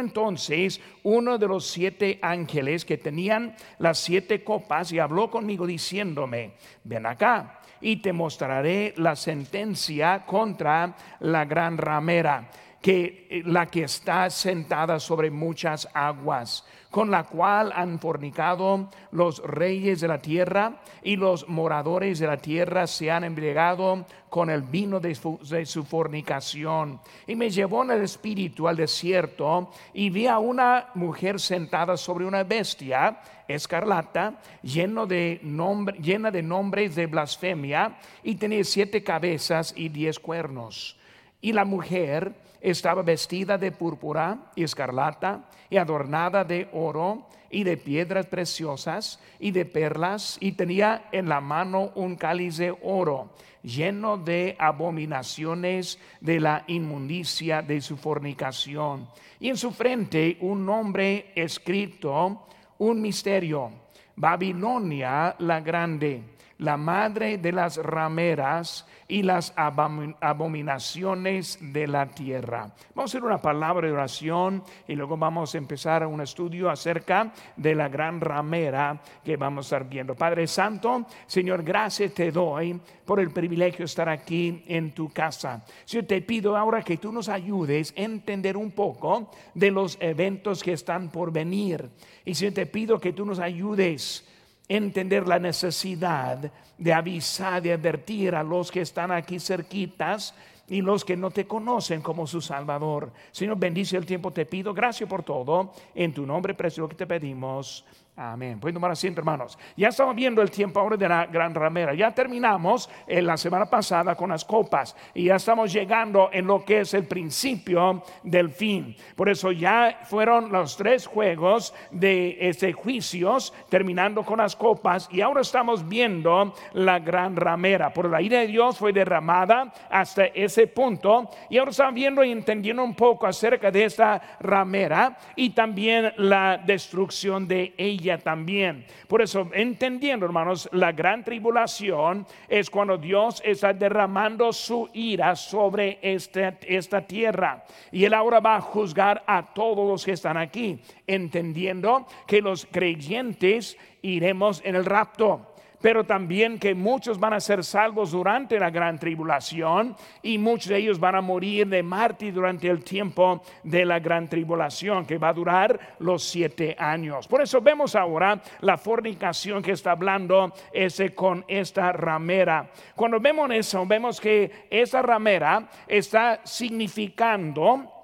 entonces uno de los siete ángeles que tenían las siete copas y habló conmigo diciéndome, ven acá y te mostraré la sentencia contra la gran ramera que eh, la que está sentada sobre muchas aguas, con la cual han fornicado los reyes de la tierra y los moradores de la tierra se han embriagado con el vino de su, fornicación. Y me llevó en el espíritu al desierto y vi a una mujer sentada sobre una bestia escarlata, lleno de nombre, llena de nombres de blasfemia, y tenía siete cabezas y diez cuernos. Y la mujer estaba vestida de púrpura y escarlata y adornada de oro y de piedras preciosas y de perlas y tenía en la mano un cáliz de oro lleno de abominaciones de la inmundicia de su fornicación. Y en su frente un nombre escrito, un misterio, Babilonia la grande, la madre de las rameras y las abominaciones de la tierra. Vamos a hacer una palabra de oración y luego vamos a empezar un estudio acerca de la gran ramera que vamos a estar viendo. Padre Santo, Señor, gracias te doy por el privilegio de estar aquí en tu casa. Señor, te pido ahora que tú nos ayudes a entender un poco de los eventos que están por venir. Y Señor, te pido que tú nos ayudes entender la necesidad de avisar, de advertir a los que están aquí cerquitas y los que no te conocen como su Salvador. Señor, bendice el tiempo, te pido. Gracias por todo. En tu nombre precioso que te pedimos. Amén. Pueden tomar asiento, hermanos. Ya estamos viendo el tiempo ahora de la gran ramera. Ya terminamos en la semana pasada con las copas y ya estamos llegando en lo que es el principio del fin. Por eso ya fueron los tres juegos de este juicios, terminando con las copas y ahora estamos viendo la gran ramera. Por la ira de Dios fue derramada hasta ese punto y ahora estamos viendo y entendiendo un poco acerca de esta ramera y también la destrucción de ella también. Por eso, entendiendo, hermanos, la gran tribulación es cuando Dios está derramando su ira sobre esta, esta tierra. Y Él ahora va a juzgar a todos los que están aquí, entendiendo que los creyentes iremos en el rapto pero también que muchos van a ser salvos durante la gran tribulación y muchos de ellos van a morir de mártir durante el tiempo de la gran tribulación, que va a durar los siete años. Por eso vemos ahora la fornicación que está hablando ese con esta ramera. Cuando vemos eso, vemos que esa ramera está significando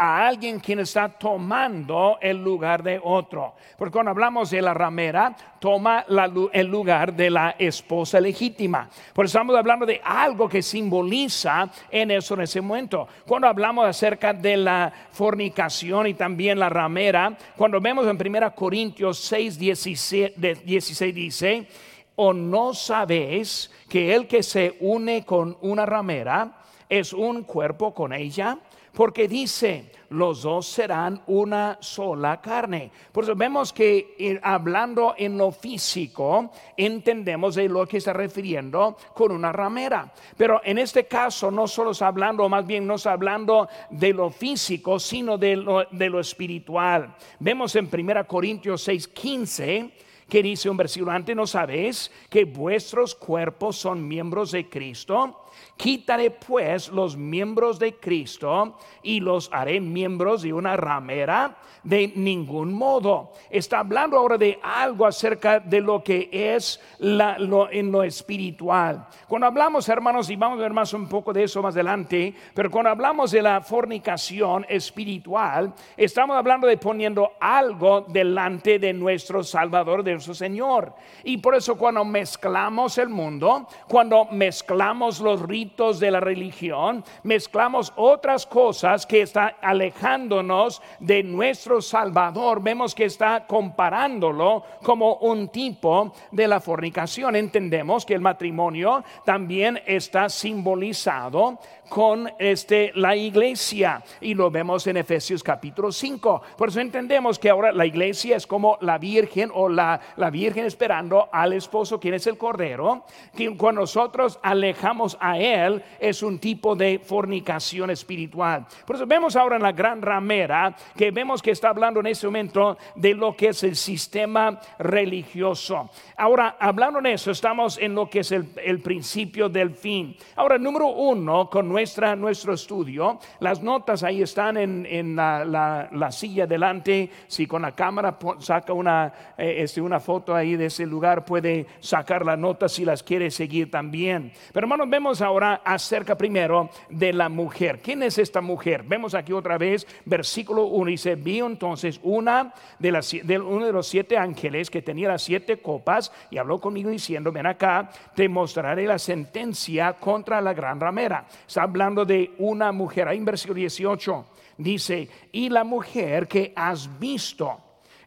a alguien quien está tomando el lugar de otro. Porque cuando hablamos de la ramera, toma el lugar de la esposa legítima. Por eso estamos hablando de algo que simboliza en eso en ese momento. Cuando hablamos acerca de la fornicación y también la ramera, cuando vemos en 1 Corintios 6, 16, 16 dice, o no sabéis que el que se une con una ramera es un cuerpo con ella porque dice, los dos serán una sola carne. Por eso vemos que eh, hablando en lo físico, entendemos de lo que está refiriendo con una ramera. Pero en este caso no solo está hablando, más bien no está hablando de lo físico, sino de lo, de lo espiritual. Vemos en 1 Corintios 6, 15 que dice un versículo antes, ¿no sabéis que vuestros cuerpos son miembros de Cristo? Quitaré pues los miembros de Cristo y los haré miembros de una ramera de ningún modo. Está hablando ahora de algo acerca de lo que es lo, en lo espiritual. Cuando hablamos, hermanos, y vamos a ver más un poco de eso más adelante, pero cuando hablamos de la fornicación espiritual, estamos hablando de poniendo algo delante de nuestro Salvador, Señor. Y por eso cuando mezclamos el mundo, cuando mezclamos los ritos de la religión, mezclamos otras cosas que están alejándonos de nuestro Salvador. Vemos que está comparándolo como un tipo de la fornicación. Entendemos que el matrimonio también está simbolizado con este, la iglesia y lo vemos en Efesios capítulo 5. Por eso entendemos que ahora la iglesia es como la virgen o la, la virgen esperando al esposo, quien es el cordero, que cuando nosotros alejamos a él es un tipo de fornicación espiritual. Por eso vemos ahora en la gran ramera que vemos que está hablando en este momento de lo que es el sistema religioso. Ahora, hablando en eso, estamos en lo que es el, principio del fin. Ahora, número uno, con nuestra, nuestro estudio, las notas ahí están en, la, silla delante. Si con la cámara saca una, eh, este, una foto ahí de ese lugar, puede sacar la nota si las quiere seguir también. Pero hermanos, vemos ahora acerca primero de la mujer. ¿Quién es esta mujer? Vemos aquí otra vez, versículo 1, dice, vio entonces una de las, de, uno de los siete ángeles que tenía las siete copas y habló conmigo diciendo, ven acá, te mostraré la sentencia contra la gran ramera. Está hablando de una mujer. Ahí en versículo 18 dice, y la mujer que has visto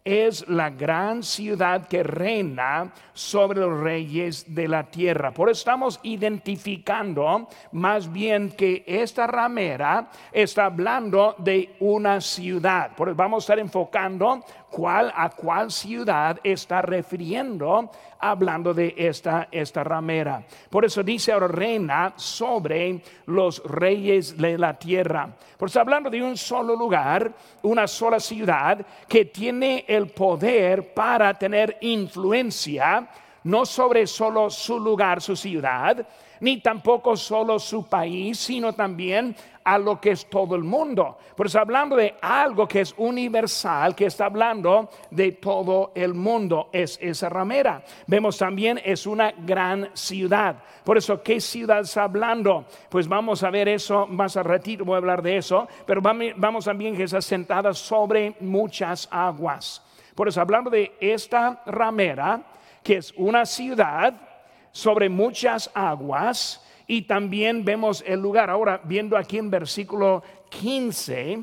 es la gran ciudad que reina sobre los reyes de la tierra. Por eso estamos identificando más bien que esta ramera está hablando de una ciudad. Por eso vamos a estar enfocando cuál a cuál ciudad está refiriendo hablando de esta, esta ramera. Por eso dice ahora reina sobre los reyes de la tierra. Por eso hablando de un solo lugar, una sola ciudad que tiene el poder para tener influencia, no sobre solo su lugar, su ciudad, ni tampoco solo su país, sino también a lo que es todo el mundo. Por eso hablando de algo que es universal, que está hablando de todo el mundo, es esa ramera. Vemos también es una gran ciudad. Por eso, ¿qué ciudad está hablando? Pues vamos a ver eso más a ratito, voy a hablar de eso, pero vamos también que está sentada sobre muchas aguas. Por eso, hablando de esta ramera, que es una ciudad sobre muchas aguas, y también vemos el lugar. Ahora, viendo aquí en versículo 15,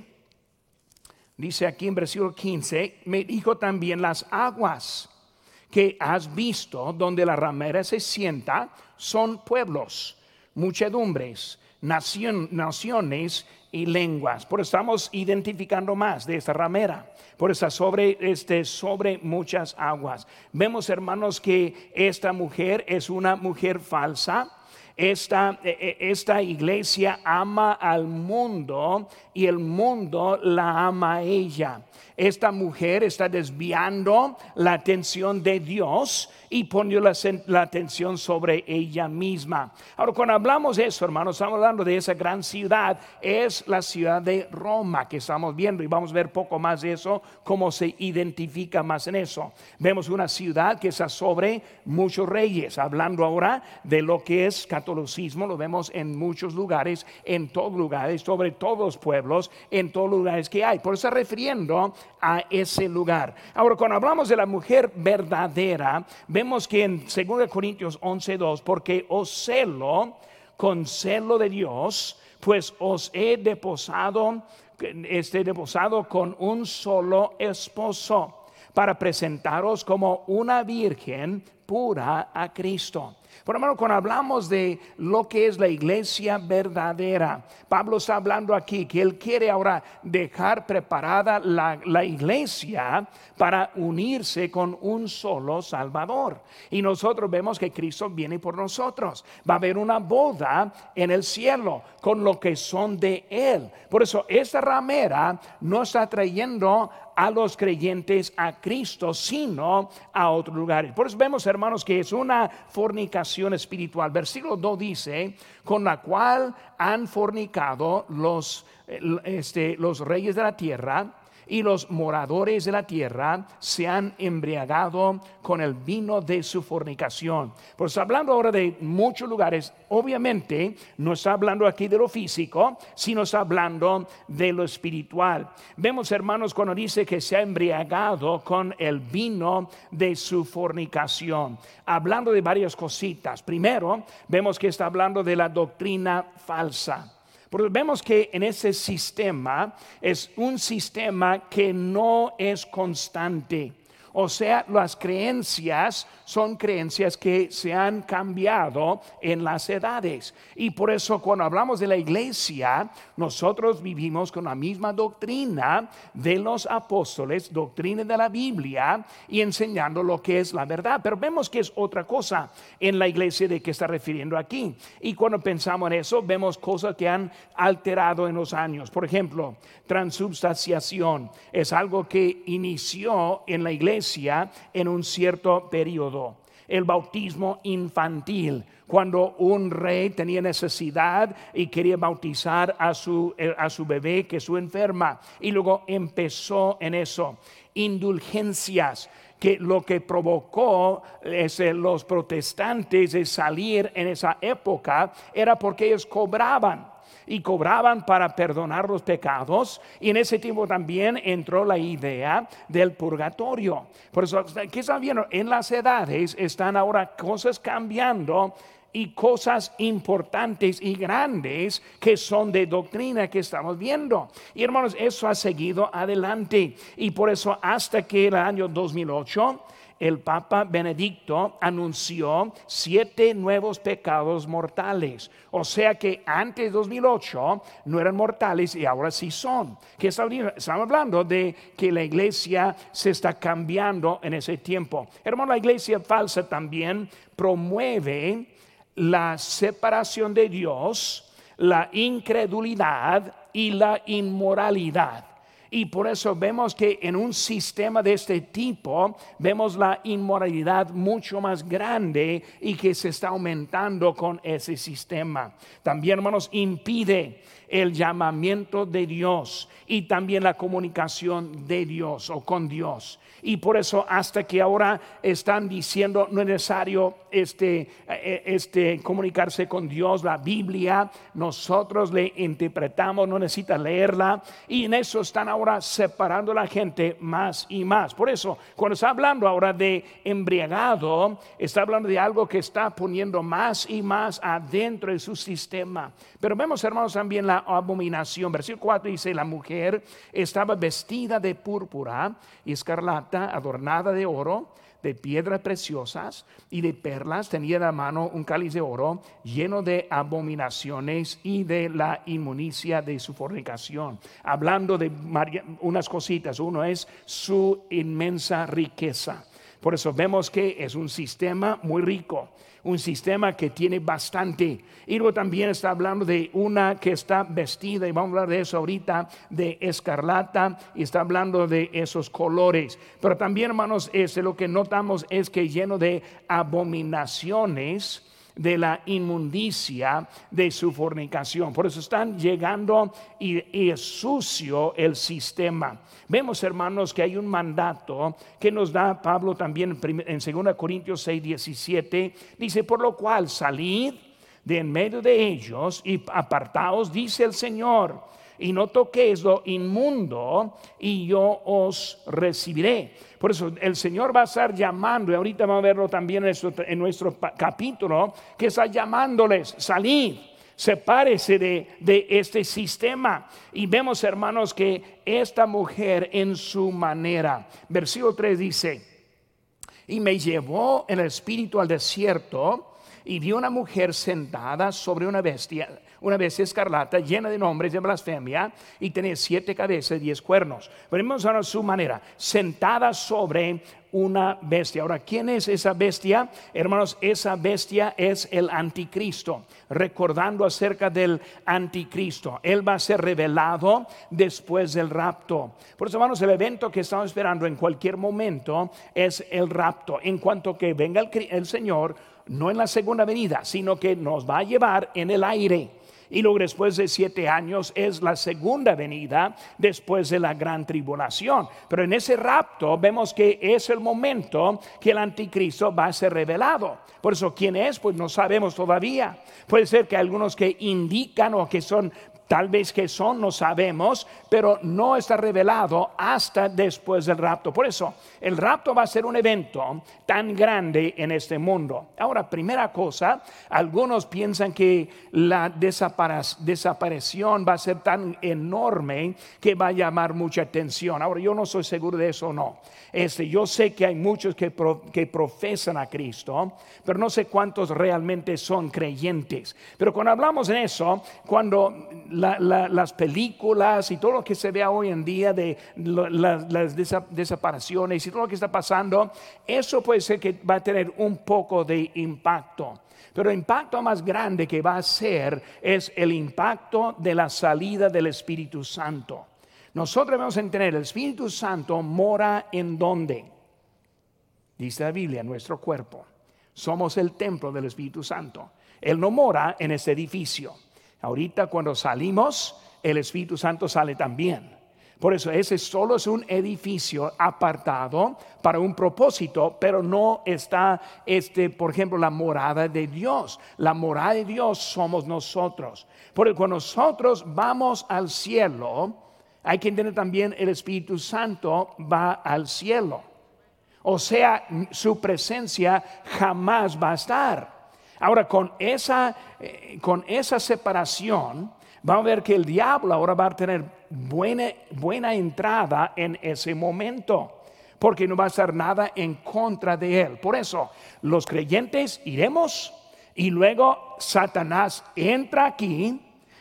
dice aquí en versículo 15, me dijo también las aguas que has visto donde la ramera se sienta son pueblos, muchedumbres, naciones y lenguas. Por estamos identificando más de esta ramera. Por eso sobre, este, sobre muchas aguas. Vemos, hermanos, que esta mujer es una mujer falsa esta, e, e, esta iglesia ama al mundo y el mundo la ama a ella. Esta mujer está desviando la atención de Dios y poniendo la, atención sobre ella misma. Ahora, cuando hablamos de eso, hermanos, estamos hablando de esa gran ciudad, es la ciudad de Roma que estamos viendo y vamos a ver poco más de eso, cómo se identifica más en eso. Vemos una ciudad que está sobre muchos reyes, hablando ahora de lo que es catolicismo, lo vemos en muchos lugares, en todos lugares, sobre todos los pueblos, en todos lugares que hay. Por eso está refiriendo a ese lugar. Ahora, cuando hablamos de la mujer verdadera, vemos que en 2 Corintios 11:2, porque os celo con celo de Dios, pues os he deposado, este deposado con un solo esposo para presentaros como una virgen pura a Cristo. Por hermano, cuando hablamos de lo que es la iglesia verdadera, Pablo está hablando aquí que él quiere ahora dejar preparada la, la iglesia para unirse con un solo Salvador. Y nosotros vemos que Cristo viene por nosotros. Va a haber una boda en el cielo con lo que son de Él. Por eso esta ramera no está trayendo a los creyentes a Cristo, sino a otros lugares. Por eso vemos, hermanos, que es una fornicación espiritual. Versículo 2 dice, con la cual han fornicado los, eh, este, los reyes de la tierra y los moradores de la tierra se han embriagado con el vino de su fornicación. Pues hablando ahora de muchos lugares, obviamente no está hablando aquí de lo físico, sino está hablando de lo espiritual. Vemos, hermanos, cuando dice que se ha embriagado con el vino de su fornicación, hablando de varias cositas. Primero, vemos que está hablando de la doctrina falsa. Porque vemos que en ese sistema es un sistema que no es constante. O sea, las creencias son creencias que se han cambiado en las edades. Y por eso cuando hablamos de la iglesia, nosotros vivimos con la misma doctrina de los apóstoles, doctrina de la Biblia y enseñando lo que es la verdad. Pero vemos que es otra cosa en la iglesia de que está refiriendo aquí. Y cuando pensamos en eso, vemos cosas que han alterado en los años. Por ejemplo, transubstanciación es algo que inició en la iglesia en un cierto periodo el bautismo infantil, cuando un rey tenía necesidad y quería bautizar a su, eh, a su bebé que su enferma. Y luego empezó en eso. Indulgencias, que lo que provocó eh, los protestantes de salir en esa época era porque ellos cobraban y cobraban para perdonar los pecados. Y en ese tiempo también entró la idea del purgatorio. Por eso, ¿qué están viendo? En las edades están ahora cosas cambiando y cosas importantes y grandes que son de doctrina que estamos viendo. Y hermanos, eso ha seguido adelante. Y por eso hasta que el año 2008 el Papa Benedicto anunció siete nuevos pecados mortales. O sea que antes de 2008 no eran mortales y ahora sí son. Que estamos hablando de que la iglesia se está cambiando en ese tiempo. Hermano, la iglesia falsa también promueve la separación de Dios, la incredulidad y la inmoralidad. Y por eso vemos que en un sistema de este tipo vemos la inmoralidad mucho más grande y que se está aumentando con ese sistema. También, hermanos, impide el llamamiento de Dios y también la comunicación de Dios o con Dios. Y por eso hasta que ahora están diciendo no es necesario este, eh, este comunicarse con Dios, la Biblia, nosotros le interpretamos, no necesita leerla. Y en eso están ahora separando a la gente más y más. Por eso, cuando está hablando ahora de embriagado, está hablando de algo que está poniendo más y más adentro de su sistema. Pero vemos, hermanos, también la abominación. Versículo 4 dice, la mujer estaba vestida de púrpura y escarlata, adornada de oro, de piedras preciosas y de perlas. Tenía en la mano un cáliz de oro lleno de abominaciones y de la inmunicia de su fornicación. Hablando de unas cositas. Uno es su inmensa riqueza. Por eso vemos que es un sistema muy rico un sistema que tiene bastante. Y luego también está hablando de una que está vestida, y vamos a hablar de eso ahorita, de escarlata, y está hablando de esos colores. Pero también, hermanos, ese, lo que notamos es que lleno de abominaciones, de la inmundicia de su fornicación. Por eso están llegando y, es sucio el sistema. Vemos, hermanos, que hay un mandato que nos da Pablo también en 2 Corintios 6, 17. Dice, por lo cual salid de en medio de ellos y apartaos, dice el Señor y no toquéis lo inmundo y yo os recibiré. Por eso el Señor va a estar llamando, y ahorita vamos a verlo también en nuestro, capítulo, que está llamándoles, salid, sepárese de, de este sistema. Y vemos, hermanos, que esta mujer en su manera, versículo 3 dice, y me llevó el espíritu al desierto y vi una mujer sentada sobre una bestia una vez escarlata, llena de nombres de blasfemia, y tenía siete cabezas y diez cuernos. Veremos ahora su manera, sentada sobre una bestia. Ahora, ¿quién es esa bestia? Hermanos, esa bestia es el anticristo, recordando acerca del anticristo. Él va a ser revelado después del rapto. Por eso, hermanos, el evento que estamos esperando en cualquier momento es el rapto. En cuanto que venga el, el Señor, no en la segunda venida, sino que nos va a llevar en el aire y luego después de siete años es la segunda venida después de la gran tribulación. Pero en ese rapto vemos que es el momento que el anticristo va a ser revelado. Por eso, ¿quién es? Pues no sabemos todavía. Puede ser que algunos que indican o que son Tal vez que son, no sabemos, pero no está revelado hasta después del rapto. Por eso, el rapto va a ser un evento tan grande en este mundo. Ahora, primera cosa, algunos piensan que la desaparición va a ser tan enorme que va a llamar mucha atención. Ahora, yo no soy seguro de eso no. Este, yo sé que hay muchos que, que profesan a Cristo, pero no sé cuántos realmente son creyentes. Pero cuando hablamos de eso, cuando las películas y todo lo que se ve hoy en día de las desapariciones y todo lo que está pasando, eso puede ser que va a tener un poco de impacto. Pero el impacto más grande que va a ser es el impacto de la salida del Espíritu Santo. Nosotros debemos entender, el Espíritu Santo mora en donde? Dice la Biblia, nuestro cuerpo. Somos el templo del Espíritu Santo. Él no mora en este edificio. Ahorita cuando salimos, el Espíritu Santo sale también. Por eso ese solo es un edificio apartado para un propósito, pero no está, este, por ejemplo, la morada de Dios. La morada de Dios somos nosotros. Porque cuando nosotros vamos al cielo, hay que entender también el Espíritu Santo va al cielo. O sea, su presencia jamás va a estar. Ahora, con esa, eh, con esa separación, vamos a ver que el diablo ahora va a tener buena, buena entrada en ese momento, porque no va a ser nada en contra de él. Por eso, los creyentes iremos y luego Satanás entra aquí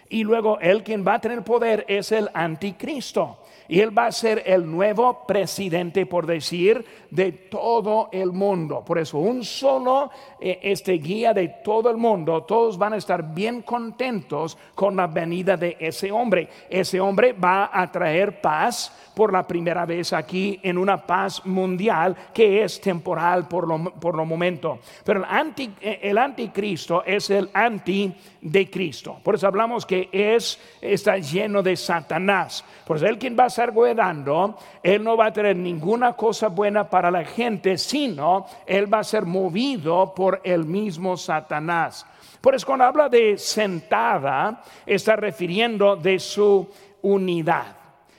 y luego él quien va a tener poder es el anticristo y él va a ser el nuevo presidente, por decir, de todo el mundo. Por eso, un solo eh, este guía de todo el mundo, todos van a estar bien contentos con la venida de ese hombre. Ese hombre va a traer paz por la primera vez aquí en una paz mundial que es temporal por lo, por lo momento. Pero el, anti, eh, el anticristo es el anti de Cristo. Por eso hablamos que es, está lleno de Satanás. Por eso él quien va a gobernando, él no va a tener ninguna cosa buena para la gente, sino él va a ser movido por el mismo Satanás. Por eso cuando habla de sentada, está refiriendo de su unidad.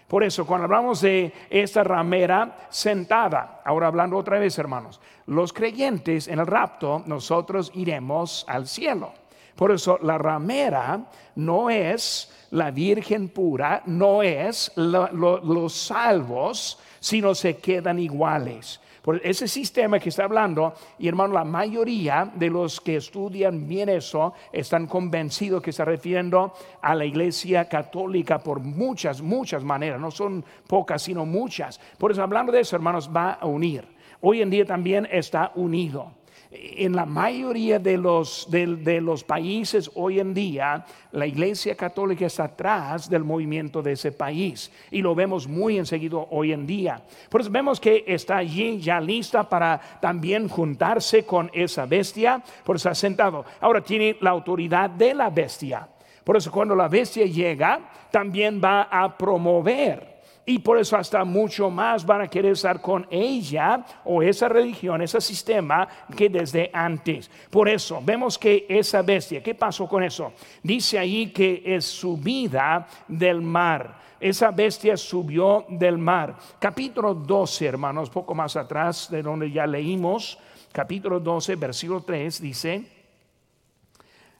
Por eso, cuando hablamos de esta ramera sentada, ahora hablando otra vez, hermanos, los creyentes en el rapto, nosotros iremos al cielo. Por eso, la ramera no es la virgen pura, no es los salvos, sino se quedan iguales. Por ese sistema que está hablando, y hermano, la mayoría de los que estudian bien eso están convencidos que está refiriendo a la iglesia católica por muchas, muchas maneras, no son pocas, sino muchas. Por eso, hablando de eso, hermanos, va a unir. Hoy en día también está unido en la mayoría de los, de, los, países hoy en día, la Iglesia Católica está atrás del movimiento de ese país y lo vemos muy enseguida hoy en día. Por eso vemos que está allí ya lista para también juntarse con esa bestia, por eso ha sentado. Ahora tiene la autoridad de la bestia. Por eso cuando la bestia llega, también va a promover y por eso hasta mucho más van a querer estar con ella o esa religión, ese sistema que desde antes. Por eso vemos que esa bestia, ¿qué pasó con eso? Dice ahí que es subida del mar. Esa bestia subió del mar. Capítulo 12, hermanos, poco más atrás de donde ya leímos, capítulo 12, versículo 3, dice,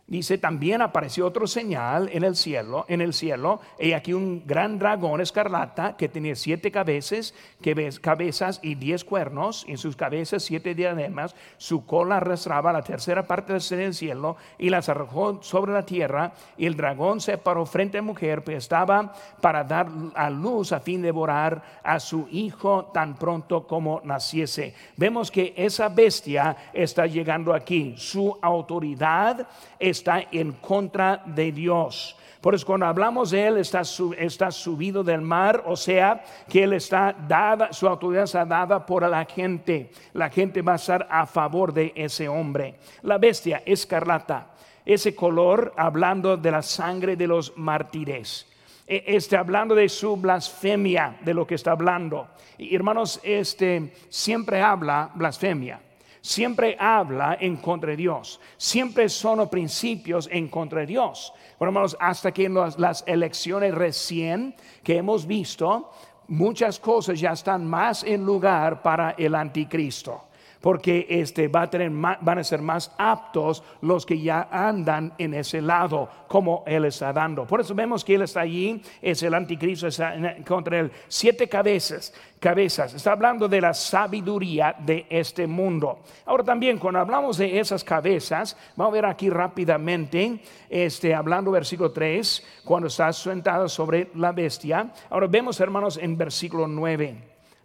Dice, también apareció otro señal en el cielo, en el cielo, y aquí un gran dragón escarlata que tenía siete cabezas, que cabezas y diez cuernos, en sus cabezas siete diademas, su cola arrastraba la tercera parte del cielo y las arrojó sobre la tierra, y el dragón se paró frente a mujer, pues estaba para dar a luz a fin de devorar a su hijo tan pronto como naciese. Vemos que esa bestia está llegando aquí, su autoridad es está en contra de Dios. Por eso cuando hablamos de él está, subido del mar, o sea que él está dada, su autoridad está dada por la gente. La gente va a estar a favor de ese hombre. La bestia escarlata, ese color hablando de la sangre de los mártires. E, este, hablando de su blasfemia, de lo que está hablando. Hermanos, este siempre habla blasfemia. Siempre habla en contra de Dios, siempre son principios en contra de Dios. Bueno, hermanos, hasta que en las elecciones recién que hemos visto, muchas cosas ya están más en lugar para el anticristo porque este, va a tener van a ser más aptos los que ya andan en ese lado, como Él está dando. Por eso vemos que Él está allí, es el anticristo, está contra Él. Siete cabezas, cabezas. Está hablando de la sabiduría de este mundo. Ahora también, cuando hablamos de esas cabezas, vamos a ver aquí rápidamente, este, hablando versículo 3, cuando está sentado sobre la bestia. Ahora vemos, hermanos, en versículo 9.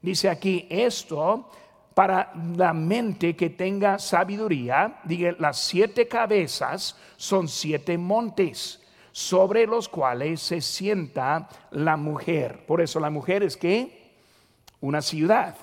Dice aquí, esto para la mente que tenga sabiduría, diga, las siete cabezas son siete montes sobre los cuales se sienta la mujer. Por eso la mujer es que una ciudad,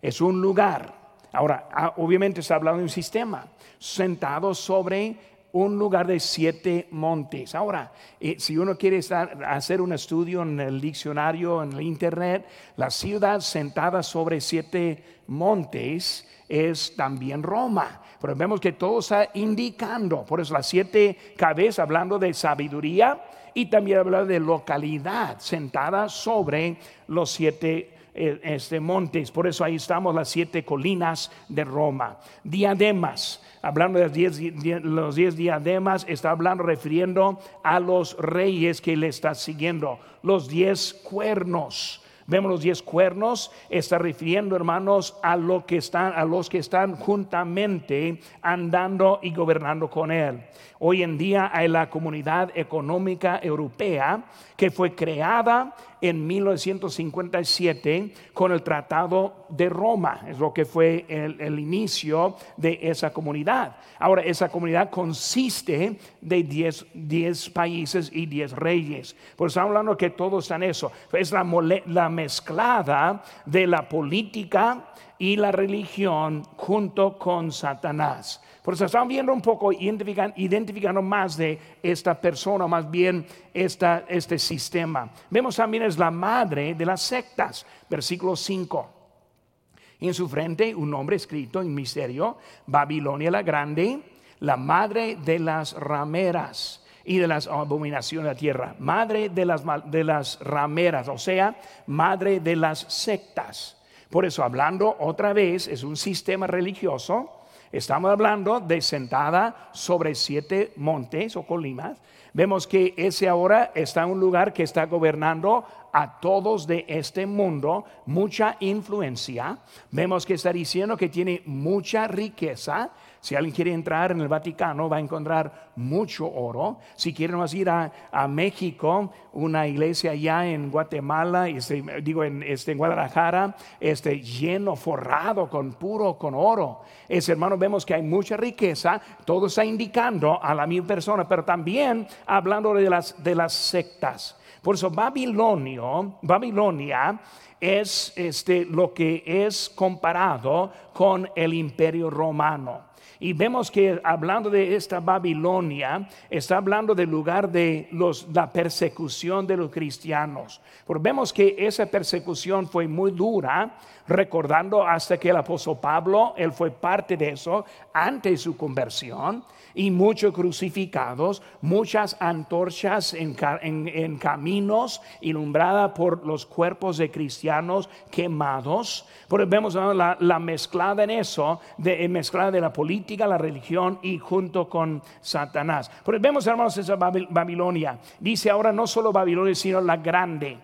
es un lugar. Ahora, ah, obviamente está hablando de un sistema, sentado sobre un lugar de siete montes. Ahora, eh, si uno quiere hacer un estudio en el diccionario, en el internet, la ciudad sentada sobre siete montes es también Roma. Pero vemos que todo está indicando, por eso las siete cabezas, hablando de sabiduría y también hablando de localidad, sentada sobre los siete este, montes. Por eso ahí estamos las siete colinas de Roma. Diademas hablando de los diez, los diez diademas, está hablando, refiriendo a los reyes que le está siguiendo, los diez cuernos. Vemos los diez cuernos, está refiriendo, hermanos, a, lo que están, a los que están juntamente andando y gobernando con él. Hoy en día hay la comunidad económica europea que fue creada en 1957 con el Tratado de Roma, es lo que fue el, inicio de esa comunidad. Ahora, esa comunidad consiste de 10 países y 10 reyes. Por eso hablando que todos están eso. Es la, la mezclada de la política y la religión junto con Satanás. Por eso estamos viendo un poco, identificando, más de esta persona, más bien esta, este sistema. Vemos también es la madre de las sectas, versículo 5. En su frente un nombre escrito en misterio, Babilonia la Grande, la madre de las rameras y de las abominaciones de la tierra, madre de las, de las rameras, o sea, madre de las sectas. Por eso, hablando otra vez, es un sistema religioso Estamos hablando de sentada sobre siete montes o colinas. Vemos que ese ahora está en un lugar que está gobernando a todos de este mundo, mucha influencia. Vemos que está diciendo que tiene mucha riqueza si alguien quiere entrar en el Vaticano, va a encontrar mucho oro. Si quieren ir a, México, una iglesia allá en Guatemala, este, digo en, este, en Guadalajara, este, lleno, forrado con puro, con oro. Ese hermano, vemos que hay mucha riqueza. Todo está indicando a la misma persona, pero también hablando de las, de las sectas. Por eso Babilonio, Babilonia es este, lo que es comparado con el imperio romano. Y vemos que hablando de esta Babilonia, está hablando del lugar de los, la persecución de los cristianos. Porque vemos que esa persecución fue muy dura, recordando hasta que el apóstol Pablo, él fue parte de eso antes de su conversión y muchos crucificados, muchas antorchas en, caminos inumbradas por los cuerpos de cristianos quemados. Pero vemos la, la mezclada en eso, de, mezclada de la política, la religión y junto con Satanás. Pero vemos, hermanos, esa Babilonia. Dice ahora no solo Babilonia, sino la grande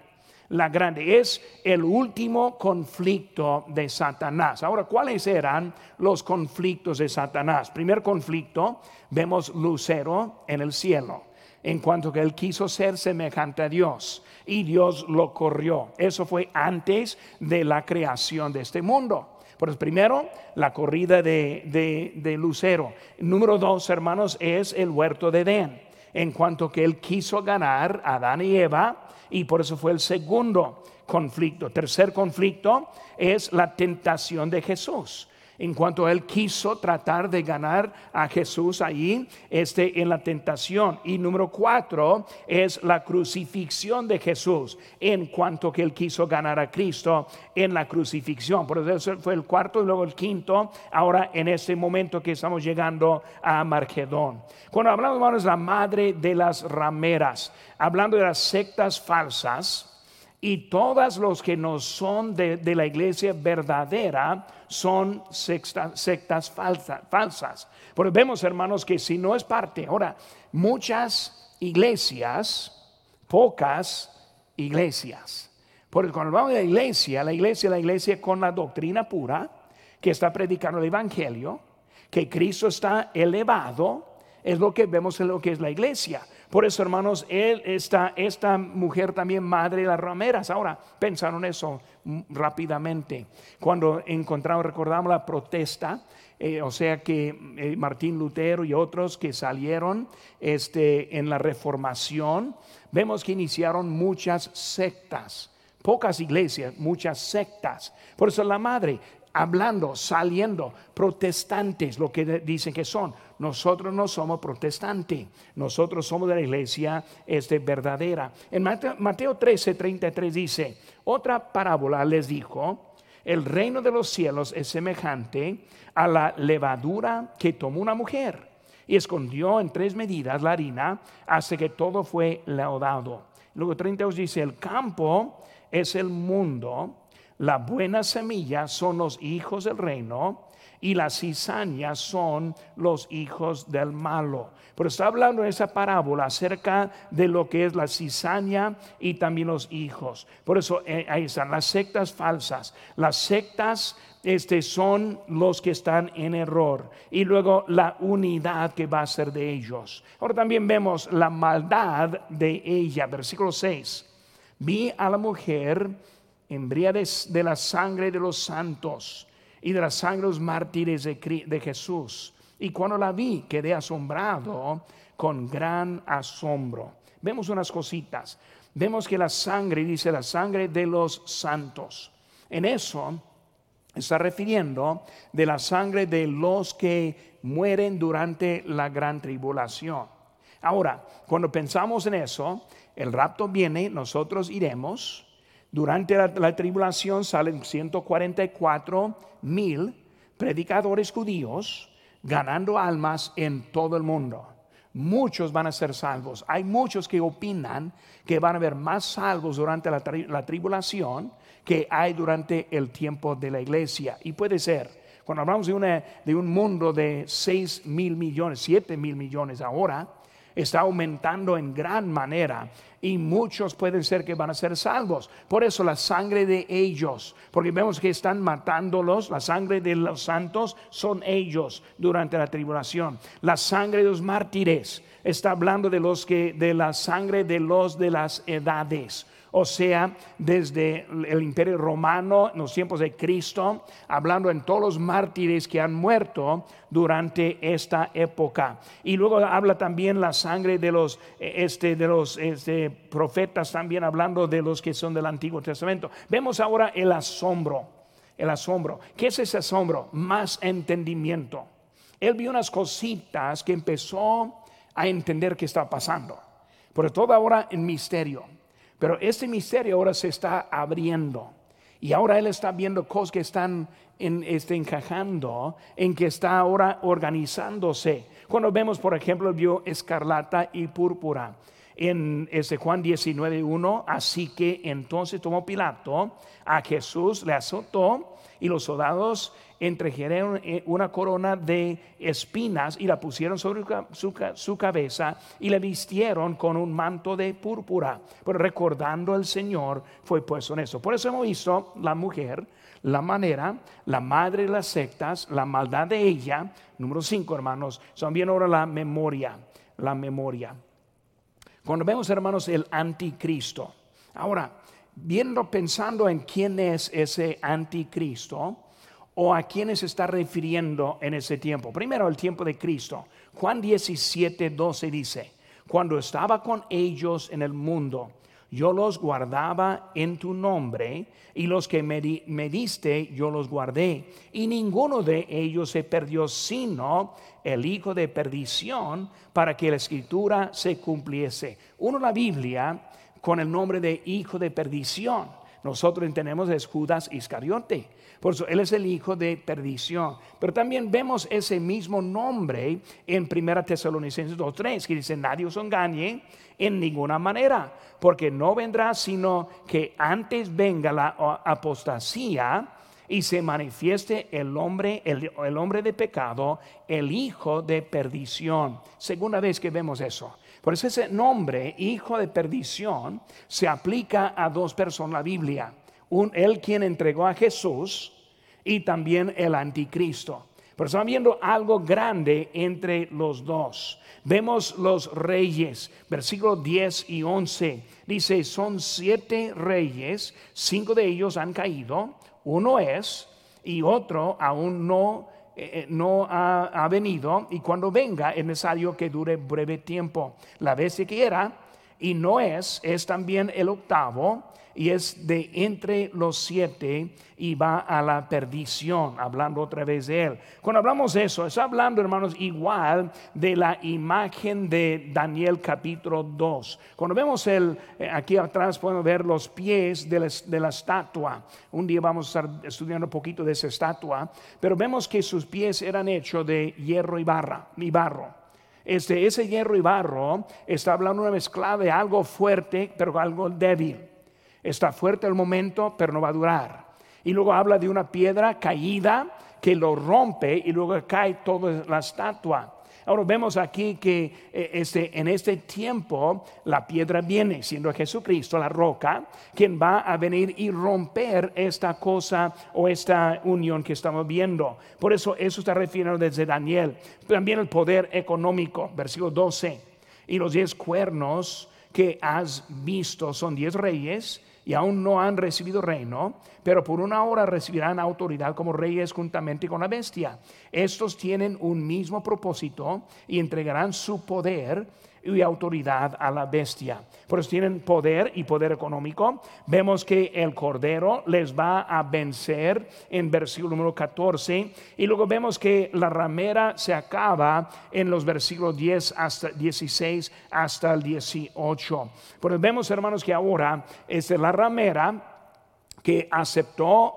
la grande. Es el último conflicto de Satanás. Ahora, ¿cuáles eran los conflictos de Satanás? Primer conflicto, vemos Lucero en el cielo, en cuanto que él quiso ser semejante a Dios y Dios lo corrió. Eso fue antes de la creación de este mundo. Pues primero, la corrida de, de Lucero. Número dos, hermanos, es el huerto de Edén. En cuanto que él quiso ganar a Adán y Eva, y por eso fue el segundo conflicto. Tercer conflicto es la tentación de Jesús. En cuanto él quiso tratar de ganar a Jesús ahí este, en la tentación. Y número cuatro es la crucifixión de Jesús, en cuanto que él quiso ganar a Cristo en la crucifixión. Por eso fue el cuarto y luego el quinto, ahora en este momento que estamos llegando a Margedón. Cuando hablamos, hermanos, la madre de las rameras, hablando de las sectas falsas, y todas los que no son de, la iglesia verdadera son sectas falsas. Porque vemos, hermanos, que si no es parte, ahora, muchas iglesias, pocas iglesias. Porque cuando hablamos de la iglesia, la iglesia, la iglesia con la doctrina pura, que está predicando el evangelio, que Cristo está elevado, es lo que vemos en lo que es la iglesia. Por eso, hermanos, él está, esta mujer también madre de las rameras. Ahora, pensaron eso rápidamente. Cuando encontramos, recordamos la protesta, eh, o sea que eh, Martín Lutero y otros que salieron este, en la reformación, vemos que iniciaron muchas sectas. Pocas iglesias, muchas sectas. Por eso la madre, hablando, saliendo, protestantes, lo que dicen que son. Nosotros no somos protestantes, nosotros somos de la iglesia este, verdadera. En Mateo, Mateo 13, 33 dice, otra parábola les dijo, el reino de los cielos es semejante a la levadura que tomó una mujer y escondió en tres medidas la harina hasta que todo fue laudado. Luego 32 dice, el campo es el mundo la buena semilla son los hijos del reino y las cizañas son los hijos del malo. Pero está hablando en esa parábola acerca de lo que es la cizaña y también los hijos. Por eso eh, ahí están las sectas falsas. Las sectas este, son los que están en error. Y luego la unidad que va a ser de ellos. Ahora también vemos la maldad de ella. Versículo 6. Vi a la mujer embriaguez de la sangre de los santos y de la sangre de los mártires de, Jesús. Y cuando la vi, quedé asombrado con gran asombro. Vemos unas cositas. Vemos que la sangre, dice la sangre de los santos. En eso está refiriendo de la sangre de los que mueren durante la gran tribulación. Ahora, cuando pensamos en eso, el rapto viene, nosotros iremos, durante la, tribulación salen 144 mil predicadores judíos ganando almas en todo el mundo. Muchos van a ser salvos. Hay muchos que opinan que van a haber más salvos durante la, tribulación que hay durante el tiempo de la iglesia. Y puede ser. Cuando hablamos de, de un mundo de 6 mil millones, 7 mil millones ahora, está aumentando en gran manera y muchos pueden ser que van a ser salvos. Por eso la sangre de ellos, porque vemos que están matándolos, la sangre de los santos son ellos durante la tribulación. La sangre de los mártires está hablando de los que de la sangre de los de las edades o sea, desde el imperio romano, en los tiempos de Cristo, hablando en todos los mártires que han muerto durante esta época. Y luego habla también la sangre de los, este, de los este, profetas, también hablando de los que son del Antiguo Testamento. Vemos ahora el asombro, el asombro. ¿Qué es ese asombro? Más entendimiento. Él vio unas cositas que empezó a entender qué está pasando. Pero todo ahora en misterio. Pero este misterio ahora se está abriendo. Y ahora él está viendo cosas que están este, encajando, en que está ahora organizándose. Cuando vemos, por ejemplo, vio escarlata y púrpura en ese Juan 19.1, así que entonces tomó Pilato a Jesús, le azotó y los soldados entrejeron eh, una corona de espinas y la pusieron sobre su, cabeza y le vistieron con un manto de púrpura. Pero recordando al Señor fue puesto en eso. Por eso hemos visto la mujer, la manera, la madre de las sectas, la maldad de ella. Número cinco, hermanos, son bien ahora la memoria, la memoria. Cuando vemos, hermanos, el anticristo. Ahora, viendo, pensando en quién es ese anticristo, o a quién se está refiriendo en ese tiempo. Primero, el tiempo de Cristo. Juan 17, 12 dice, cuando estaba con ellos en el mundo, yo los guardaba en tu nombre, y los que me, diste, yo los guardé. Y ninguno de ellos se perdió, sino el hijo de perdición, para que la escritura se cumpliese. Uno, la Biblia, con el nombre de hijo de perdición. Nosotros entendemos es Judas Iscariote. Por eso él es el hijo de perdición. Pero también vemos ese mismo nombre en 1 Tesalonicenses 2.3, que dice, nadie os engañe en ninguna manera, porque no vendrá sino que antes venga la apostasía y se manifieste el hombre, el, el hombre de pecado, el hijo de perdición. Segunda vez que vemos eso. Por eso ese nombre, hijo de perdición, se aplica a dos personas en la Biblia. Un, él quien entregó a Jesús y también el anticristo. Pero estamos viendo algo grande entre los dos. Vemos los reyes, versículos 10 y 11. Dice, son siete reyes, cinco de ellos han caído, uno es y otro aún no eh, eh, no ha, venido y cuando venga es necesario que dure breve tiempo. La bestia que era y no es, es también el octavo y es de entre los siete y va a la perdición, hablando otra vez de él. Cuando hablamos de eso, está hablando, hermanos, igual de la imagen de Daniel capítulo 2. Cuando vemos el, eh, aquí atrás podemos ver los pies de la, estatua. Un día vamos a estar estudiando un poquito de esa estatua, pero vemos que sus pies eran hechos de hierro y, barra, y barro. Este, ese hierro y barro está hablando una mezcla de algo fuerte, pero algo débil. Está fuerte el momento, pero no va a durar. Y luego habla de una piedra caída que lo rompe y luego cae toda la estatua. Ahora vemos aquí que eh, este, en este tiempo la piedra viene, siendo Jesucristo la roca, quien va a venir y romper esta cosa o esta unión que estamos viendo. Por eso eso está refiriendo desde Daniel. También el poder económico, versículo 12. Y los diez cuernos que has visto son diez reyes y aún no han recibido reino, pero por una hora recibirán autoridad como reyes juntamente con la bestia. Estos tienen un mismo propósito y entregarán su poder y autoridad a la bestia. Por eso tienen poder y poder económico. Vemos que el Cordero les va a vencer en versículo número 14. Y luego vemos que la ramera se acaba en los versículos 10 hasta 16 hasta el 18. Pero vemos, hermanos, que ahora es la ramera que aceptó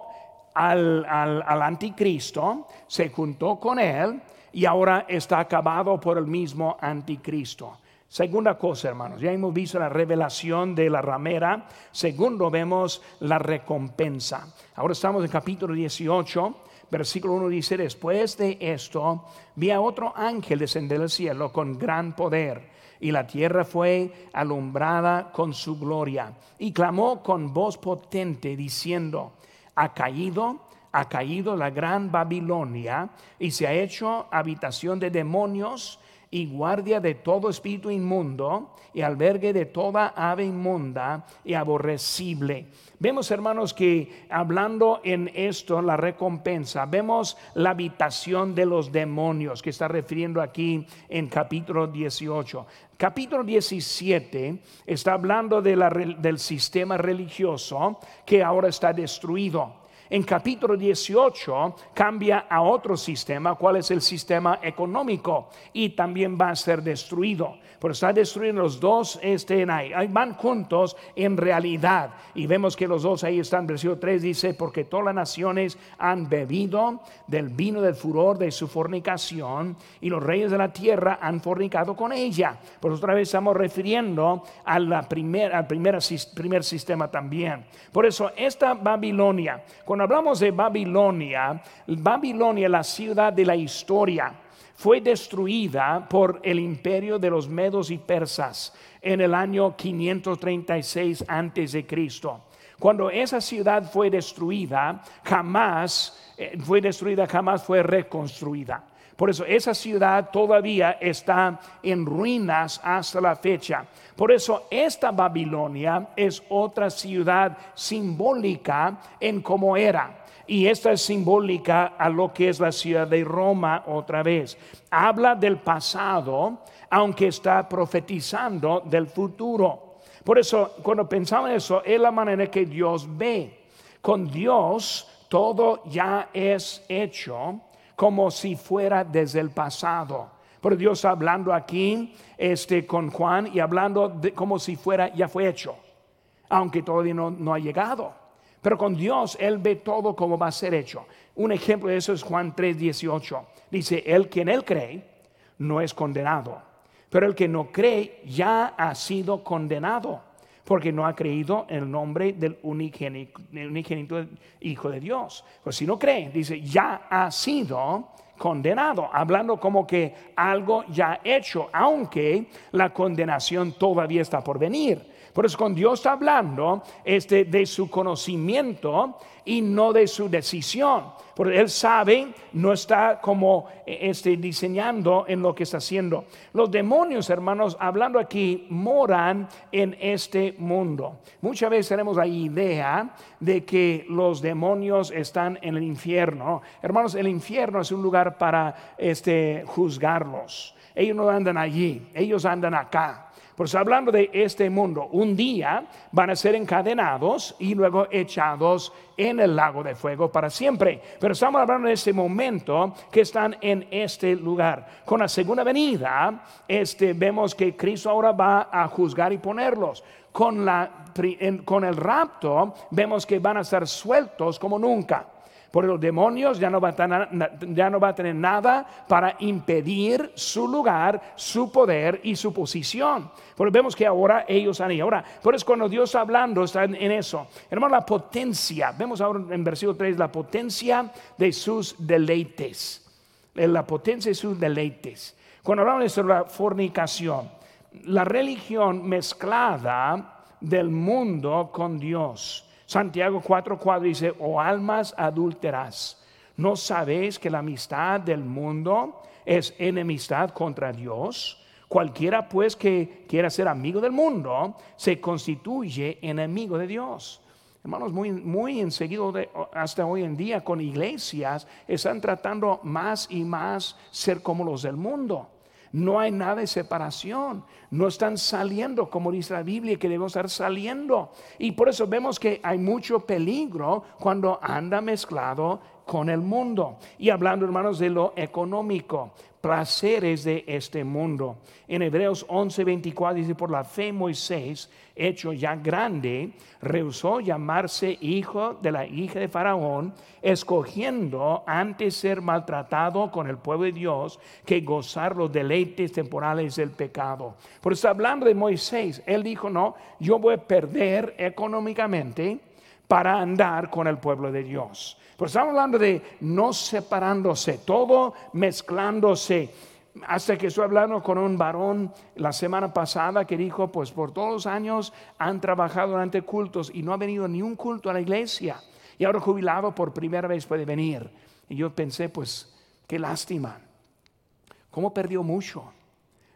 al, al anticristo, se juntó con él y ahora está acabado por el mismo anticristo. Segunda cosa, hermanos, ya hemos visto la revelación de la ramera. Segundo, vemos la recompensa. Ahora estamos en capítulo 18, versículo 1 dice, después de esto, vi a otro ángel descender del cielo con gran poder, y la tierra fue alumbrada con su gloria. Y clamó con voz potente, diciendo, ha caído ha caído la gran Babilonia y se ha hecho habitación de demonios y guardia de todo espíritu inmundo y albergue de toda ave inmunda y aborrecible. Vemos, hermanos, que hablando en esto, la recompensa, vemos la habitación de los demonios que está refiriendo aquí en capítulo 18. Capítulo 17 está hablando del sistema religioso que ahora está destruido. En capítulo 18 cambia a otro sistema, cuál es el sistema económico, y también va a ser destruido. Pero está destruyendo los dos estén ahí. Van juntos en realidad. Y vemos que los dos ahí están. Versículo 3 dice, porque todas las naciones han bebido del vino del furor de su fornicación, y los reyes de la tierra han fornicado con ella. Por otra vez estamos refiriendo al primer, primer sistema también. Por eso esta Babilonia, cuando hablamos de Babilonia, Babilonia, la ciudad de la historia, fue destruida por el imperio de los medos y persas en el año 536 antes de Cristo. Cuando esa ciudad fue destruida, jamás eh, fue destruida, jamás fue reconstruida. Por eso esa ciudad todavía está en ruinas hasta la fecha. Por eso esta Babilonia es otra ciudad simbólica en cómo era. Y esta es simbólica a lo que es la ciudad de Roma otra vez. Habla del pasado, aunque está profetizando del futuro. Por eso, cuando pensamos en eso, es la manera que Dios ve. Con Dios todo ya es hecho como si fuera desde el pasado. Por Dios hablando aquí este, con Juan y hablando como si fuera ya fue hecho, aunque todavía no, no ha llegado. Pero con Dios Él ve todo como va a ser hecho. Un ejemplo de eso es Juan 3:18. Dice, el que en Él cree no es condenado, pero el que no cree ya ha sido condenado porque no ha creído en el nombre del unigénito, Hijo de Dios. Pues si no cree, dice, ya ha sido condenado, hablando como que algo ya hecho, aunque la condenación todavía está por venir. Por eso con Dios está hablando este, de su conocimiento y no de su decisión. Porque Él sabe, no está como este, diseñando en lo que está haciendo. Los demonios, hermanos, hablando aquí, moran en este mundo. Muchas veces tenemos la idea de que los demonios están en el infierno. Hermanos, el infierno es un lugar para este, juzgarlos. Ellos no andan allí, ellos andan acá. Por eso hablando de este mundo, un día van a ser encadenados y luego echados en el lago de fuego para siempre. Pero estamos hablando de este momento que están en este lugar. Con la segunda venida, este, vemos que Cristo ahora va a juzgar y ponerlos. Con, la, con el rapto, vemos que van a ser sueltos como nunca. Por los demonios ya no, va a tener, nada para impedir su lugar, su poder y su posición. Porque vemos que ahora ellos han ido. Ahora, por eso cuando Dios está hablando, está en, eso. Hermano, la potencia, vemos ahora en versículo 3, la potencia de sus deleites. La potencia de sus deleites. Cuando hablamos de la fornicación, la religión mezclada del mundo con Dios. Santiago 4:4 dice, oh almas adúlteras, ¿no sabéis que la amistad del mundo es enemistad contra Dios? Cualquiera pues que quiera ser amigo del mundo se constituye enemigo de Dios. Hermanos, muy, muy enseguido de, hasta hoy en día con iglesias están tratando más y más ser como los del mundo. No hay nada de separación. No están saliendo, como dice la Biblia, que debemos estar saliendo. Y por eso vemos que hay mucho peligro cuando anda mezclado con el mundo. Y hablando, hermanos, de lo económico, placeres de este mundo. En Hebreos 11:24 dice, por la fe Moisés, hecho ya grande, rehusó llamarse hijo de la hija de Faraón, escogiendo antes ser maltratado con el pueblo de Dios que gozar los deleites temporales del pecado. Por eso hablando de Moisés, él dijo, no, yo voy a perder económicamente para andar con el pueblo de Dios. Pues estamos hablando de no separándose, todo mezclándose. Hasta que estoy hablando con un varón la semana pasada que dijo, pues por todos los años han trabajado durante cultos y no ha venido ni un culto a la iglesia. Y ahora jubilado por primera vez puede venir. Y yo pensé, pues qué lástima. ¿Cómo perdió mucho?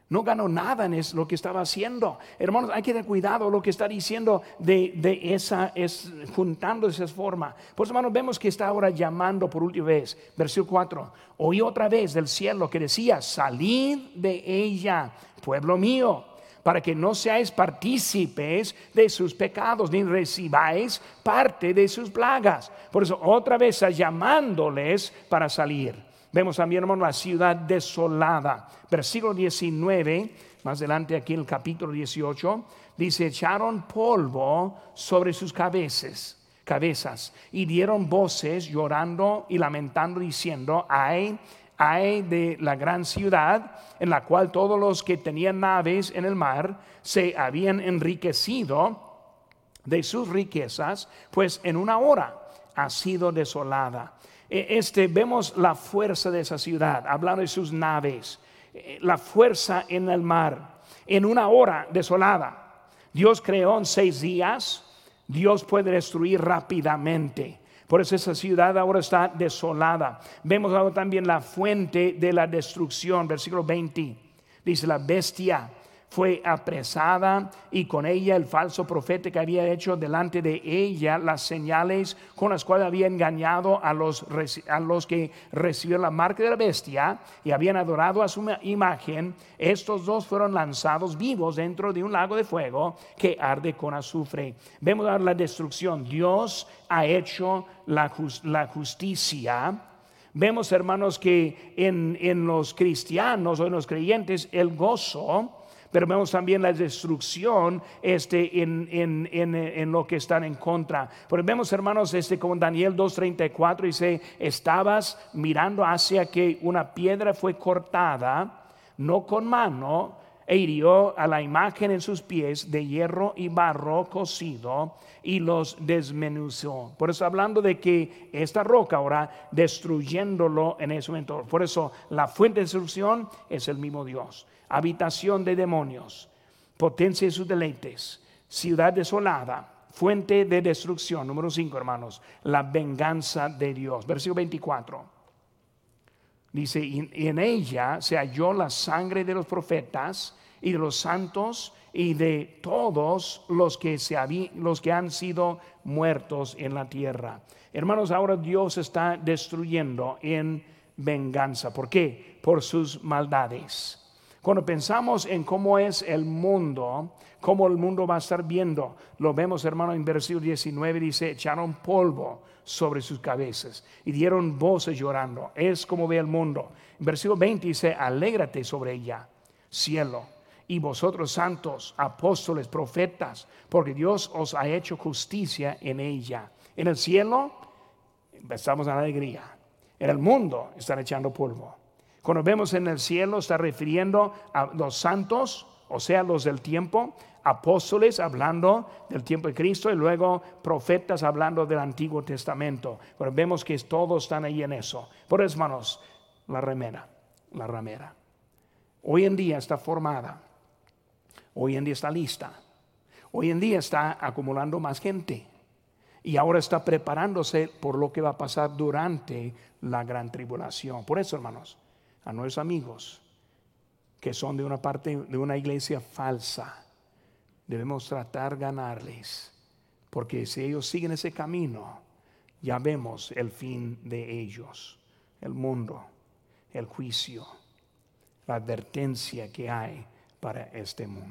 No ganó nada en lo que estaba haciendo. Hermanos, hay que tener cuidado lo que está diciendo de, esa, es, juntando de esa forma. Por eso, hermanos, vemos que está ahora llamando por última vez. Versículo 4. Oí otra vez del cielo que decía, salid de ella, pueblo mío, para que no seáis partícipes de sus pecados, ni recibáis parte de sus plagas. Por eso, otra vez está llamándoles para salir. Vemos también, hermano, la ciudad desolada. Versículo 19, más adelante aquí en el capítulo 18, dice, echaron polvo sobre sus cabezas, cabezas y dieron voces llorando y lamentando diciendo, ay, ay de la gran ciudad en la cual todos los que tenían naves en el mar se habían enriquecido de sus riquezas, pues en una hora ha sido desolada. E, este, vemos la fuerza de esa ciudad, hablando de sus naves, eh, la fuerza en el mar, en una hora desolada. Dios creó en seis días, Dios puede destruir rápidamente. Por eso esa ciudad ahora está desolada. Vemos ahora también la fuente de la destrucción, versículo 20. Dice la bestia fue apresada y con ella el falso profeta que había hecho delante de ella las señales con las cuales había engañado a los, a los que recibieron la marca de la bestia y habían adorado a su imagen. Estos dos fueron lanzados vivos dentro de un lago de fuego que arde con azufre. Vemos la destrucción. Dios ha hecho la, la justicia Vemos, hermanos, que en, en, los cristianos o en los creyentes el gozo pero vemos también la destrucción este, en, en, en, en, lo que están en contra. Pero vemos, hermanos, este, como Daniel 2.34 dice, estabas mirando hacia que una piedra fue cortada, no con mano, e hirió a la imagen en sus pies de hierro y barro cocido y los desmenuzó. Por eso hablando de que esta roca ahora destruyéndolo en ese momento. Por eso la fuente de destrucción es el mismo Dios habitación de demonios, potencia de sus deleites, ciudad desolada, fuente de destrucción. Número 5, hermanos, la venganza de Dios. Versículo 24. Dice, y en ella se halló la sangre de los profetas y de los santos y de todos los que, se los que han sido muertos en la tierra. Hermanos, ahora Dios está destruyendo en venganza. ¿Por qué? Por sus maldades. Cuando pensamos en cómo es el mundo, cómo el mundo va a estar viendo, lo vemos, hermano, en versículo 19 dice, echaron polvo sobre sus cabezas y dieron voces llorando. Es como ve el mundo. Versículo 20 dice, alégrate sobre ella, cielo, y vosotros santos, apóstoles, profetas, porque Dios os ha hecho justicia en ella. En el cielo estamos en alegría. En el mundo están echando polvo. Cuando vemos en el cielo está refiriendo a los santos, o sea, los del tiempo, apóstoles hablando del tiempo de Cristo y luego profetas hablando del Antiguo Testamento. Pero vemos que todos están ahí en eso. Por eso, hermanos, la remera, la ramera. Hoy en día está formada. Hoy en día está lista. Hoy en día está acumulando más gente. Y ahora está preparándose por lo que va a pasar durante la gran tribulación. Por eso, hermanos, a nuestros amigos que son de una parte de una iglesia falsa, debemos tratar ganarles, porque si ellos siguen ese camino, ya vemos el fin de ellos, el mundo, el juicio, la advertencia que hay para este mundo.